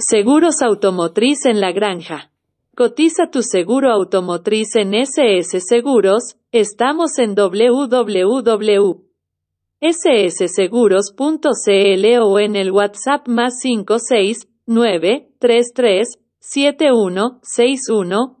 Seguros automotriz en la granja. Cotiza tu seguro automotriz en SS Seguros, estamos en www.ssseguros.cl o en el WhatsApp más 56 33 71 61